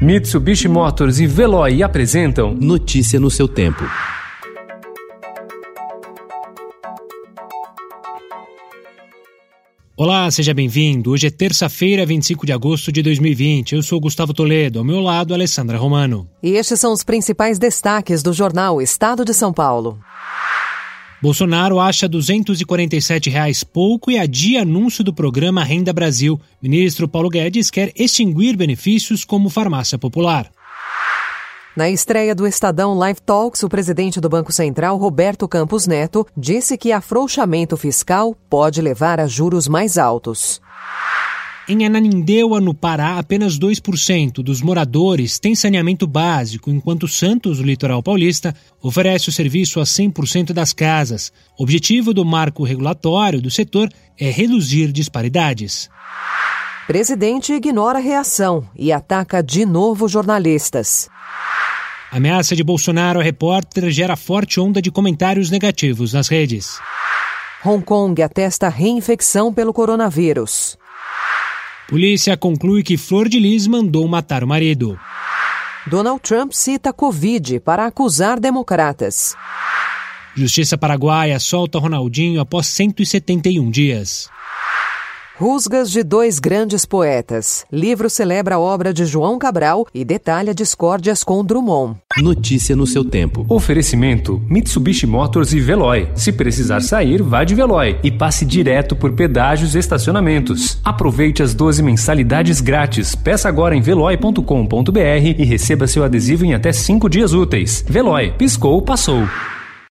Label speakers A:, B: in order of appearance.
A: Mitsubishi Motors e Veloy apresentam
B: Notícia no seu tempo.
C: Olá, seja bem-vindo. Hoje é terça-feira, 25 de agosto de 2020. Eu sou Gustavo Toledo, ao meu lado, Alessandra Romano.
D: E estes são os principais destaques do jornal Estado de São Paulo.
C: Bolsonaro acha 247 reais pouco e adia anúncio do programa Renda Brasil. Ministro Paulo Guedes quer extinguir benefícios como farmácia popular.
D: Na estreia do Estadão Live Talks, o presidente do Banco Central, Roberto Campos Neto, disse que afrouxamento fiscal pode levar a juros mais altos.
C: Em Ananindeua, no Pará, apenas 2% dos moradores têm saneamento básico, enquanto Santos, o litoral paulista, oferece o serviço a 100% das casas. O objetivo do marco regulatório do setor é reduzir disparidades.
D: Presidente ignora a reação e ataca de novo jornalistas.
C: A ameaça de Bolsonaro a repórter gera forte onda de comentários negativos nas redes.
D: Hong Kong atesta reinfecção pelo coronavírus.
C: Polícia conclui que Flor de Lis mandou matar o marido.
D: Donald Trump cita Covid para acusar democratas.
C: Justiça paraguaia solta Ronaldinho após 171 dias.
D: Rusgas de dois grandes poetas. Livro celebra a obra de João Cabral e detalha discórdias com Drummond.
B: Notícia no seu tempo.
A: Oferecimento: Mitsubishi Motors e Veloy. Se precisar sair, vá de Veloy e passe direto por pedágios e estacionamentos. Aproveite as 12 mensalidades grátis. Peça agora em veloy.com.br e receba seu adesivo em até 5 dias úteis. Veloy, piscou, passou.